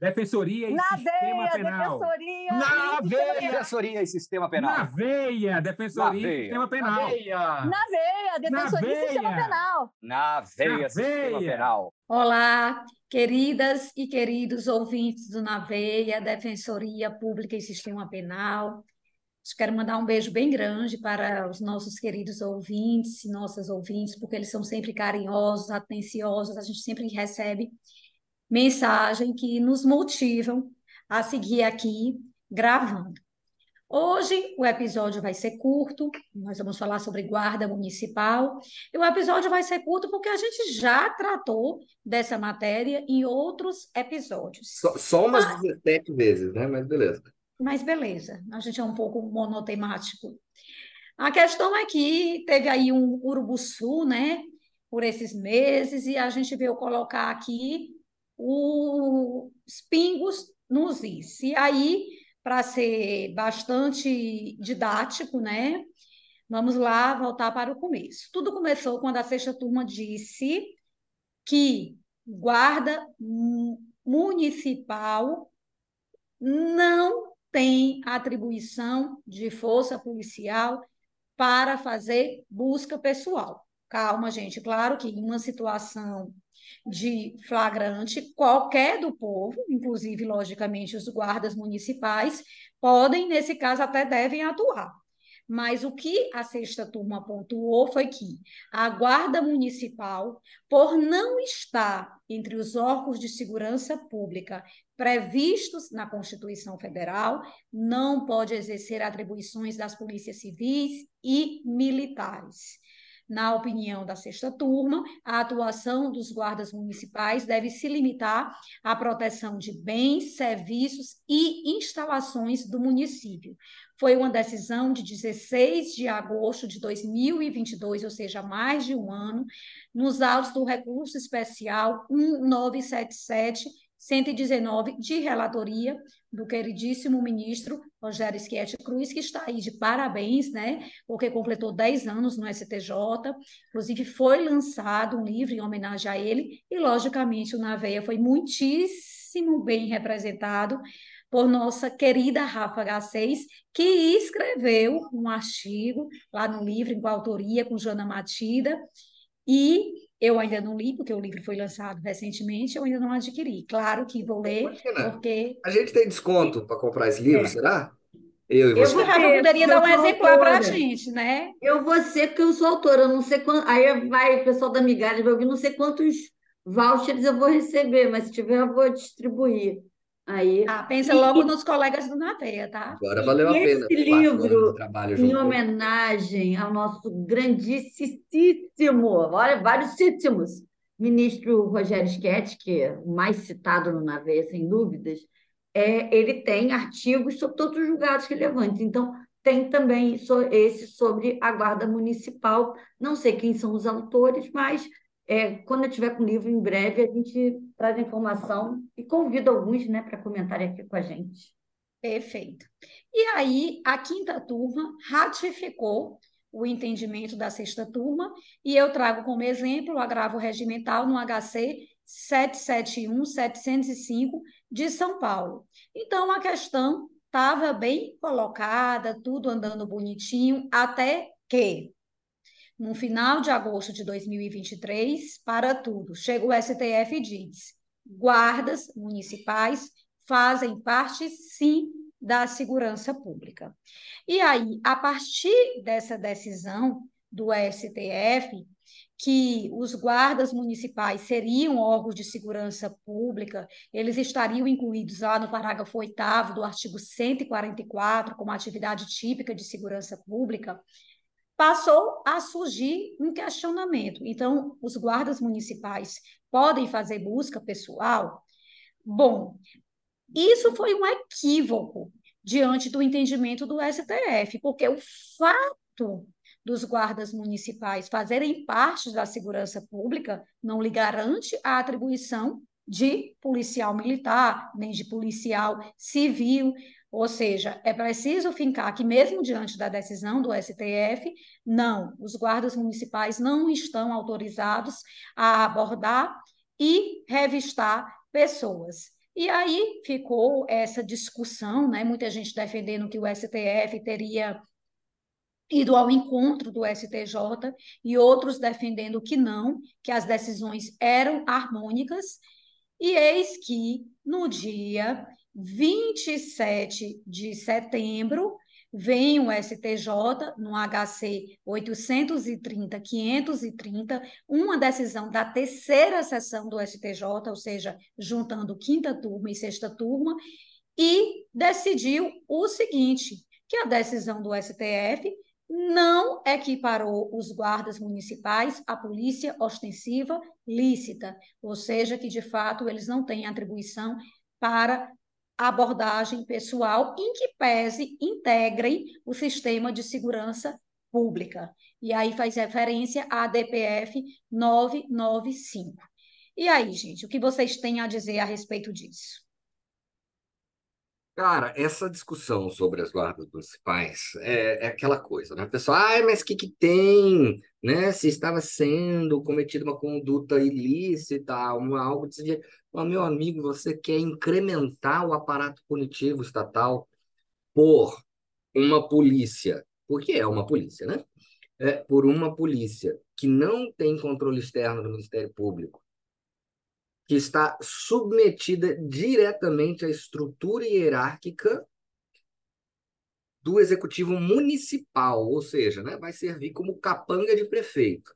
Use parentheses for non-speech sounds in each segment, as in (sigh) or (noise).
Defensoria e Na Sistema veia, Penal. defensoria. Na e veia. Defensoria e Sistema Penal. Na veia! Defensoria Na e veia. Sistema Penal. Na veia, defensoria e sistema veia. penal. Na veia, Na Sistema veia. Penal. Olá, queridas e queridos ouvintes do Naveia, Defensoria Pública e Sistema Penal. Quero mandar um beijo bem grande para os nossos queridos ouvintes e nossas ouvintes, porque eles são sempre carinhosos, atenciosos, a gente sempre recebe mensagem que nos motivam a seguir aqui gravando. Hoje o episódio vai ser curto, nós vamos falar sobre guarda municipal, e o episódio vai ser curto porque a gente já tratou dessa matéria em outros episódios. Só, só umas 17 vezes, né? Mas beleza. Mas beleza, a gente é um pouco monotemático. A questão é que teve aí um urubuçu, né, por esses meses, e a gente veio colocar aqui os pingos nos is. E aí, para ser bastante didático, né, vamos lá voltar para o começo. Tudo começou quando a sexta turma disse que guarda mu- municipal não tem atribuição de força policial para fazer busca pessoal. Calma, gente. Claro que em uma situação de flagrante, qualquer do povo, inclusive, logicamente, os guardas municipais, podem, nesse caso, até devem atuar. Mas o que a sexta turma pontuou foi que a Guarda Municipal, por não estar entre os órgãos de segurança pública previstos na Constituição Federal, não pode exercer atribuições das polícias civis e militares. Na opinião da sexta turma, a atuação dos guardas municipais deve se limitar à proteção de bens, serviços e instalações do município. Foi uma decisão de 16 de agosto de 2022, ou seja, mais de um ano, nos autos do recurso especial 1977 119 de relatoria do queridíssimo ministro Rogério Schietti Cruz, que está aí de parabéns, né? Porque completou 10 anos no STJ. Inclusive, foi lançado um livro em homenagem a ele, e, logicamente, o Naveia foi muitíssimo bem representado por nossa querida Rafa H6, que escreveu um artigo lá no livro, em coautoria com Joana Matida, e eu ainda não li, porque o livro foi lançado recentemente, eu ainda não adquiri. Claro que vou ler, Imagina. porque A gente tem desconto para comprar esse livro, É. será? Eu e eu você. que Rafa ter, poderia dar um eu exemplar para a gente, né? Eu vou ser, porque eu sou autora, eu não sei quanto. Aí vai o pessoal da migalha vai ouvir, não sei quantos vouchers eu vou receber, mas se tiver, eu vou distribuir. Aí, Ah, pensa E- logo e- nos colegas do Naveia, tá? Agora valeu a pena. esse livro, trabalho em junto. homenagem ao nosso grandíssimo, olha, vários cítimos, ministro Rogério Schietti, que é o mais citado no Naveia, sem dúvidas, é, ele tem artigos sobre todos os julgados relevantes. Então, tem também esse sobre a Guarda Municipal. Não sei quem são os autores, mas é, quando eu tiver com o livro em breve, a gente traz a informação e convida alguns né, para comentarem aqui com a gente. Perfeito. E aí, a quinta turma ratificou o entendimento da sexta turma, e eu trago como exemplo o agravo regimental no HC 771-705 de São Paulo. Então, a questão estava bem colocada, tudo andando bonitinho, até que, no final de agosto de 2023, para tudo, chega o STF e diz: guardas municipais fazem parte, sim, da segurança pública. E aí, a partir dessa decisão do STF, que os guardas municipais seriam órgãos de segurança pública, eles estariam incluídos lá no parágrafo 8 do artigo 144, como atividade típica de segurança pública, passou a surgir um questionamento. Então, os guardas municipais podem fazer busca pessoal? Bom, isso foi um equívoco diante do entendimento do STF, porque o fato dos guardas municipais fazerem parte da segurança pública não lhe garante a atribuição de policial militar, nem de policial civil. Ou seja, é preciso fincar que, mesmo diante da decisão do STF, não, os guardas municipais não estão autorizados a abordar e revistar pessoas. E aí ficou essa discussão, né? muita gente defendendo que o STF teria ido ao encontro do STJ e outros defendendo que não, que as decisões eram harmônicas. E eis que no dia 27 de setembro vem o STJ no HC 830-530, uma decisão da terceira sessão do STJ, ou seja, juntando quinta turma e sexta turma, e decidiu o seguinte, que a decisão do STF não equiparou os guardas municipais à polícia ostensiva lícita, ou seja, que de fato eles não têm atribuição para abordagem pessoal em que pese integrem o sistema de segurança pública. E aí faz referência à DPF 995. E aí, gente, o que vocês têm a dizer a respeito disso? Cara, essa discussão sobre as guardas municipais é, é aquela coisa, né? O pessoal, ah, mas o que, que tem, né? Se estava sendo cometida uma conduta ilícita, uma, algo desviado. Mas, meu amigo, você quer incrementar o aparato punitivo estatal por uma polícia, porque é uma polícia, né? É, por uma polícia que não tem controle externo do Ministério Público, que está submetida diretamente à estrutura hierárquica do executivo municipal, ou seja, né, vai servir como capanga de prefeito.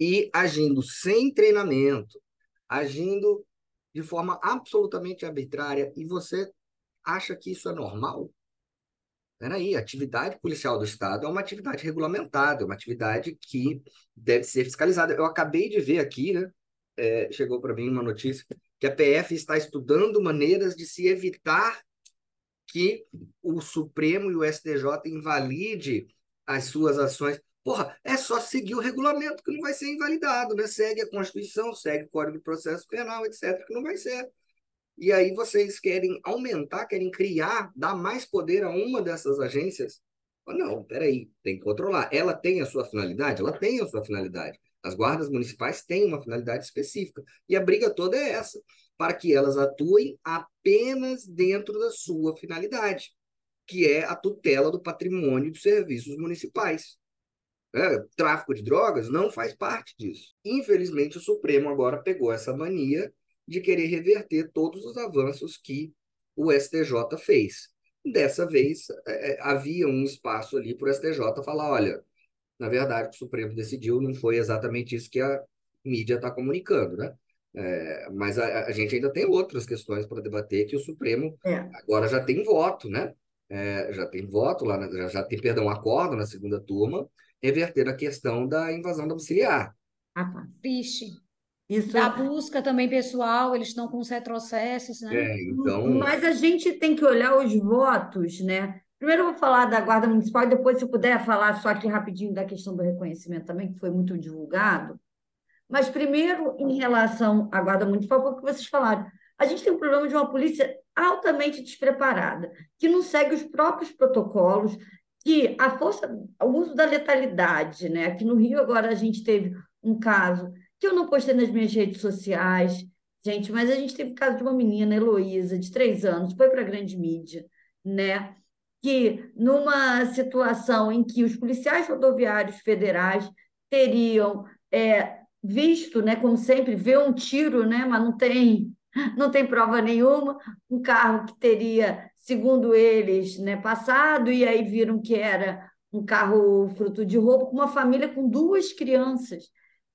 E agindo sem treinamento, agindo de forma absolutamente arbitrária, e você acha que isso é normal? Peraí, a atividade policial do Estado é uma atividade regulamentada, é uma atividade que deve ser fiscalizada. Eu acabei de ver aqui, né? É, chegou para mim uma notícia que a PF está estudando maneiras de se evitar que o Supremo e o STJ invalide as suas ações. Porra, é só seguir o regulamento que não vai ser invalidado, né? Segue a Constituição, segue o Código de Processo Penal, etc., que não vai ser. E aí vocês querem aumentar, querem criar, dar mais poder a uma dessas agências? Não, peraí, tem que controlar. Ela tem a sua finalidade? Ela tem a sua finalidade. As guardas municipais têm uma finalidade específica. E a briga toda é essa, para que elas atuem apenas dentro da sua finalidade, que é a tutela do patrimônio dos serviços municipais. É, tráfico de drogas não faz parte disso. Infelizmente, o Supremo agora pegou essa mania de querer reverter todos os avanços que o STJ fez. Dessa vez, é, é, havia um espaço ali para o STJ falar: olha, na verdade, o Supremo decidiu, não foi exatamente isso que a mídia está comunicando, né? É, mas a, a, gente ainda tem outras questões para debater que o Supremo é. agora já tem voto, né? É, já tem voto lá, na, já, já tem, perdão, acordo na segunda turma, reverter a questão da invasão domiciliar. Ah, tá. Isso... Da busca também pessoal, eles estão com os retrocessos, né? É, então... Mas a gente tem que olhar os votos, né? Primeiro eu vou falar da Guarda Municipal e depois, se puder, falar só aqui rapidinho da questão do reconhecimento também, que foi muito divulgado. Mas primeiro, em relação à Guarda Municipal, foi o que vocês falaram. A gente tem um problema de uma polícia altamente despreparada, que não segue os próprios protocolos, que a força, o uso da letalidade, né? Aqui no Rio agora a gente teve um caso que eu não postei nas minhas redes sociais, gente, mas a gente teve o caso de uma menina, Heloísa, de três anos, foi para a grande mídia, né? Que numa situação em que os policiais rodoviários federais teriam é, visto, né, como sempre, vê um tiro, né, mas não tem não tem prova nenhuma, um carro que teria, segundo eles, né, passado, e aí viram que era um carro fruto de roubo, com uma família com duas crianças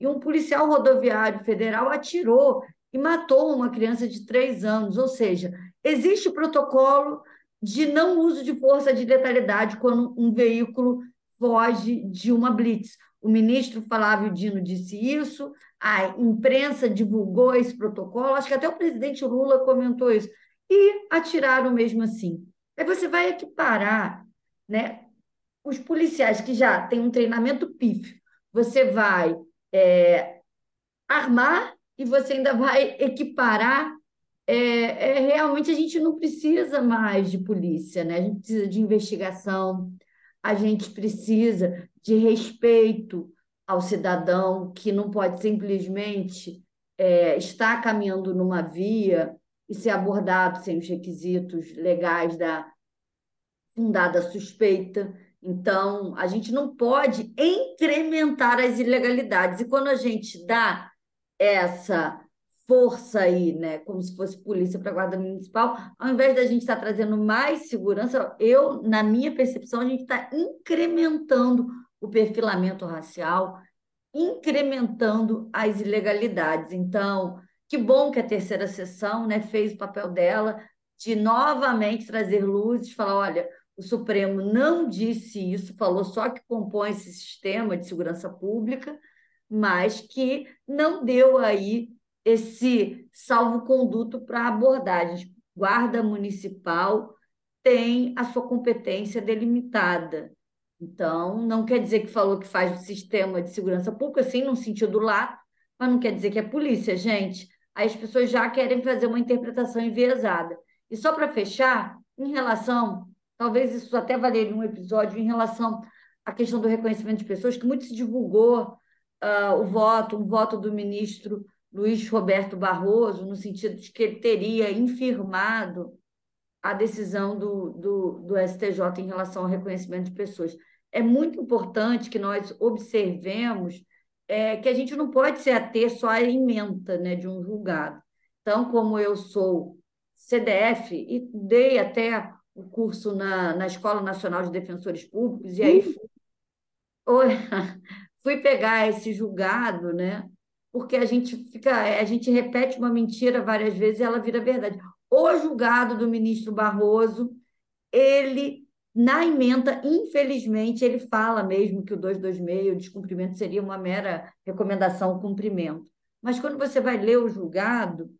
e um policial rodoviário federal atirou e matou uma criança de três anos. Ou seja, existe o protocolo de não uso de força de letalidade quando um veículo foge de uma blitz. O ministro Flávio Dino disse isso, a imprensa divulgou esse protocolo, acho que até o presidente Lula comentou isso, e atiraram mesmo assim. Aí você vai equiparar né, os policiais que já têm um treinamento pífio, você vai é, armar e você ainda vai equiparar. É, é, realmente a gente não precisa mais de polícia, né? A gente precisa de investigação, a gente precisa de respeito ao cidadão que não pode simplesmente é, estar caminhando numa via e ser abordado sem os requisitos legais da fundada suspeita. Então, a gente não pode incrementar as ilegalidades. E quando a gente dá essa força aí, né, como se fosse polícia para a guarda municipal, ao invés da gente estar tá trazendo mais segurança, eu, na minha percepção, a gente está incrementando o perfilamento racial, incrementando as ilegalidades. Então, que bom que a terceira sessão, né, fez o papel dela de novamente trazer luzes, falar, olha, o Supremo não disse isso, falou só que compõe esse sistema de segurança pública, mas que não deu aí esse salvo-conduto para abordagens. Guarda Municipal tem a sua competência delimitada. Então, não quer dizer que falou que faz o sistema de segurança pública, sim, no sentido lato, mas não quer dizer que é polícia, gente. Aí as pessoas já querem fazer uma interpretação enviesada. E só para fechar, em relação, talvez isso até valeria um episódio, em relação à questão do reconhecimento de pessoas, que muito se divulgou uh, o voto, um voto do ministro Luiz Roberto Barroso, no sentido de que ele teria infirmado a decisão do, do, do STJ em relação ao reconhecimento de pessoas. É muito importante que nós observemos é, que a gente não pode se ater só à emenda né, de um julgado. Então, como eu sou CDF e dei até o curso na, na Escola Nacional de Defensores Públicos, e aí fui, (laughs) fui pegar esse julgado, né? Porque a gente fica, a gente repete uma mentira várias vezes e ela vira verdade. O julgado do ministro Barroso, ele na emenda, infelizmente, ele fala mesmo que o 226, o descumprimento, seria uma mera recomendação ao cumprimento. Mas quando você vai ler o julgado,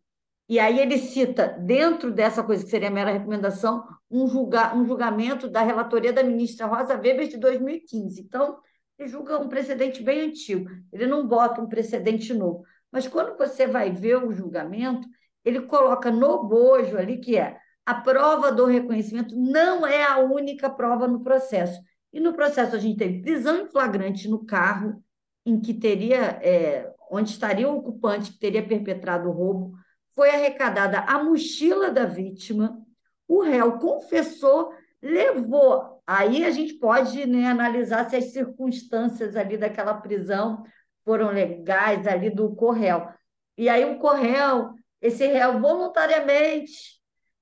e aí ele cita, dentro dessa coisa que seria mera recomendação, um, julga, um julgamento da relatoria da ministra Rosa Weber de 2015. Então, ele julga um precedente bem antigo, ele não bota um precedente novo. Mas quando você vai ver o julgamento, ele coloca no bojo ali, que é a prova do reconhecimento não é a única prova no processo. E no processo a gente teve prisão em flagrante no carro, em que teria, é, onde estaria o ocupante que teria perpetrado o roubo, foi arrecadada a mochila da vítima, o réu confessou, levou. Aí a gente pode né, analisar se as circunstâncias ali daquela prisão foram legais ali do corréu. E aí o corréu, esse réu voluntariamente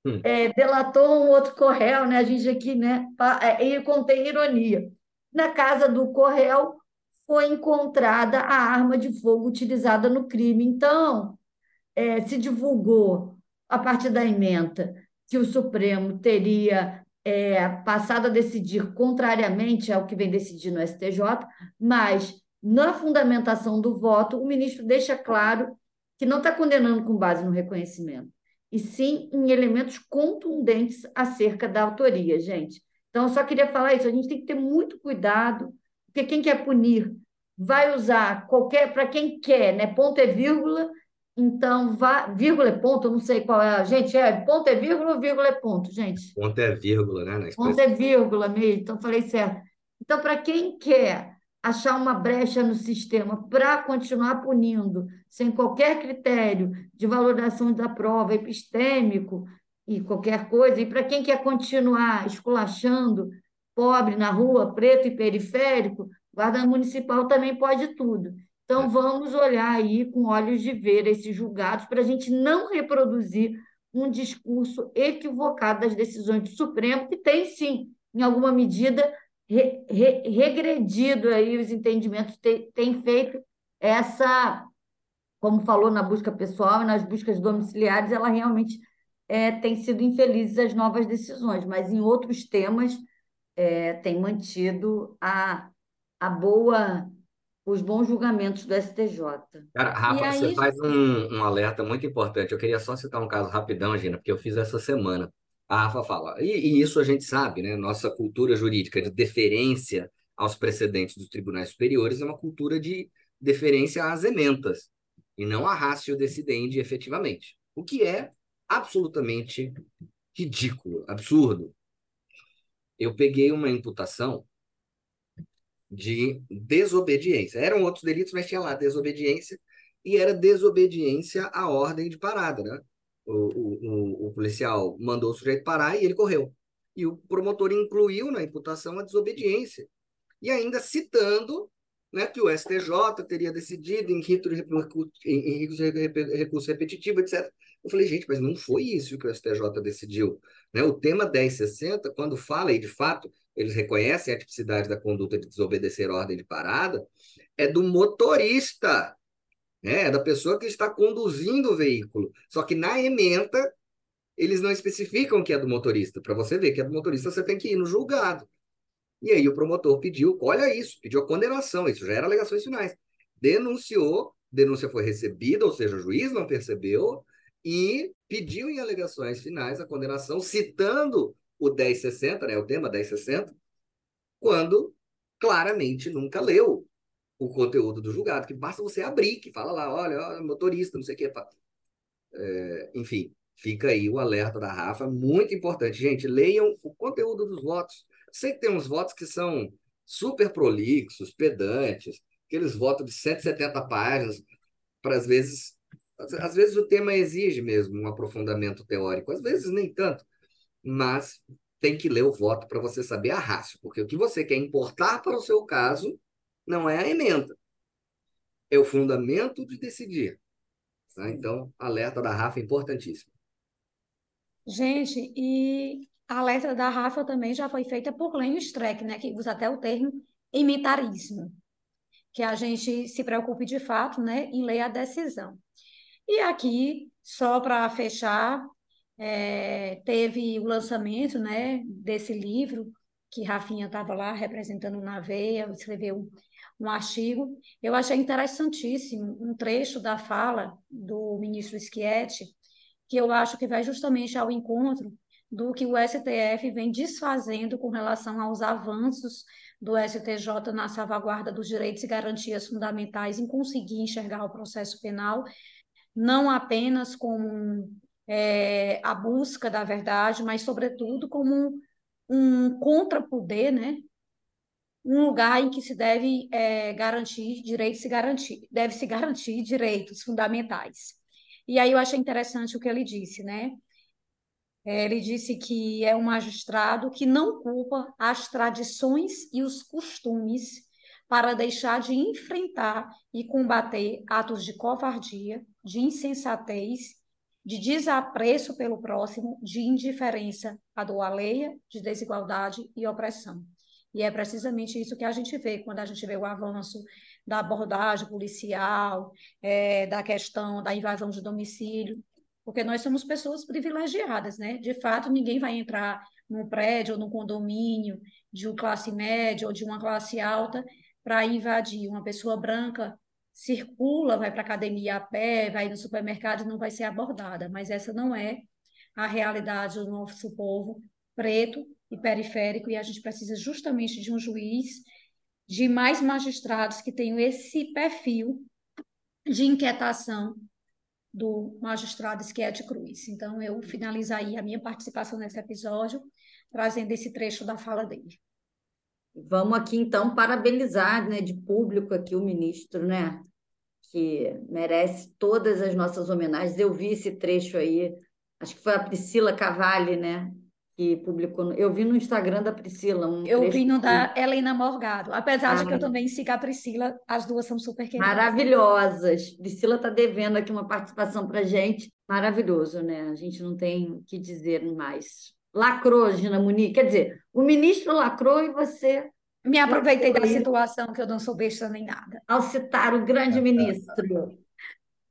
Hum. É, delatou um outro corréu, né? A gente aqui, né? É, contém ironia. Na casa do corréu foi encontrada a arma de fogo utilizada no crime. Então, é, se divulgou, a partir da emenda, que o Supremo teria é, passado a decidir contrariamente ao que vem decidindo no STJ, mas na fundamentação do voto, o ministro deixa claro que não está condenando com base no reconhecimento e sim em elementos contundentes acerca da autoria, gente. Então, eu só queria falar isso, a gente tem que ter muito cuidado, porque quem quer punir vai usar qualquer, para quem quer, né? Ponto é vírgula, então vá, vírgula é ponto, eu não sei qual é, gente, é ponto é vírgula ou vírgula é ponto, gente? Ponto é vírgula, né? Ponto é vírgula mesmo, então falei certo. Então, para quem quer achar uma brecha no sistema para continuar punindo sem qualquer critério de valoração da prova epistêmico e qualquer coisa, e para quem quer continuar esculachando pobre na rua, preto e periférico, guarda municipal também pode tudo. Então, vamos olhar aí com olhos de ver esses julgados para a gente não reproduzir um discurso equivocado das decisões do Supremo, que tem, sim, em alguma medida, re, re, regredido aí os entendimentos, tem, tem feito essa, como falou na busca pessoal e nas buscas domiciliares, ela realmente é, tem sido infeliz as novas decisões, mas em outros temas é, tem mantido a, a boa os bons julgamentos do STJ. Cara, Rafa, aí... você faz um, um alerta muito importante. Eu queria só citar um caso rapidão, Gina, porque eu fiz essa semana. A Rafa fala, e, e isso a gente sabe, né? Nossa cultura jurídica de deferência aos precedentes dos tribunais superiores é uma cultura de deferência às ementas, e não a ratio decidendi efetivamente. O que é absolutamente ridículo, absurdo. Eu peguei uma imputação de desobediência. Eram outros delitos, mas tinha lá desobediência, e era desobediência à ordem de parada, né? O, o, o, policial mandou o sujeito parar e ele correu. E o promotor incluiu na imputação a desobediência. E ainda citando né, que o STJ teria decidido em, rito de recurso repetitivo, etc. Eu falei, gente, mas não foi isso que o STJ decidiu. Né? O tema 1060, quando fala, e de fato eles reconhecem a tipicidade da conduta de desobedecer ordem de parada, é do motorista né? É da pessoa que está conduzindo o veículo. Só que na ementa, eles não especificam que é do motorista. Para você ver que é do motorista, você tem que ir no julgado. E aí o promotor pediu, olha isso, pediu a condenação, isso já era alegações finais. Denunciou, denúncia foi recebida, ou seja, o juiz não percebeu, e pediu em alegações finais a condenação, citando o 1060, né, o tema 1060, quando claramente nunca leu o conteúdo do julgado, que basta você abrir, que fala lá, olha, motorista, não sei o que. É, enfim, fica aí o alerta da Rafa, muito importante. Gente, leiam o conteúdo dos votos. Sei que tem uns votos que são super prolixos, pedantes, aqueles votos de 170 páginas, para às vezes. Às vezes o tema exige mesmo um aprofundamento teórico, às vezes nem tanto, mas tem que ler o voto para você saber a rácio, porque o que você quer importar para o seu caso não é a emenda. É o fundamento de decidir. Tá? Então, alerta da Rafa é importantíssimo. Gente, e a alerta da Rafa também já foi feita por Lênin Streck, né, que usa até o termo imitarismo, que a gente se preocupe de fato né, em ler a decisão. E aqui, só para fechar, é, teve o lançamento né, desse livro, que Rafinha estava lá representando na veia, escreveu um artigo. Eu achei interessantíssimo um trecho da fala do ministro Schietti, que eu acho que vai justamente ao encontro do que o STF vem desfazendo com relação aos avanços do STJ na salvaguarda dos direitos e garantias fundamentais em conseguir enxergar o processo penal não apenas como é, a busca da verdade, mas, sobretudo, como um, um contrapoder né, um lugar em que se deve é, garantir direitos, se garantir, deve se garantir direitos fundamentais. E aí eu achei interessante o que ele disse, né? É, ele disse que é um magistrado que não culpa as tradições e os costumes para deixar de enfrentar e combater atos de covardia, de insensatez, de desapreço pelo próximo, de indiferença à dor alheia, de desigualdade e opressão. E é precisamente isso que a gente vê quando a gente vê o avanço da abordagem policial, é, da questão da invasão de domicílio, porque nós somos pessoas privilegiadas, né? De fato, ninguém vai entrar num prédio ou num condomínio de uma classe média ou de uma classe alta para invadir. Uma pessoa branca circula, vai para a academia a pé, vai no supermercado e não vai ser abordada, mas essa não é a realidade do nosso povo preto e periférico, e a gente precisa justamente de um juiz, de mais magistrados que tenham esse perfil de inquietação do magistrado Schietti Cruz. Então, eu finalizo aí a minha participação nesse episódio, trazendo esse trecho da fala dele. Vamos aqui, então, parabenizar né, de público aqui o ministro, né? Que merece todas as nossas homenagens. Eu vi esse trecho aí, acho que foi a Priscila Cavalli, né? que publicou. Eu vi no Instagram da Priscila. Um eu vi no da Helena Morgado. Apesar ah, de que eu também sigo a Priscila, as duas são super queridas. Maravilhosas. Priscila está devendo aqui uma participação para gente. Maravilhoso, né? A gente não tem o que dizer mais. Lacrou, Gina Muniz. Quer dizer, o ministro lacrou e você. Me aproveitei da situação que eu não sou besta nem nada. Ao citar o grande ministro.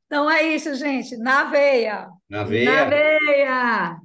Então é isso, gente. Na veia. Na veia. Na veia.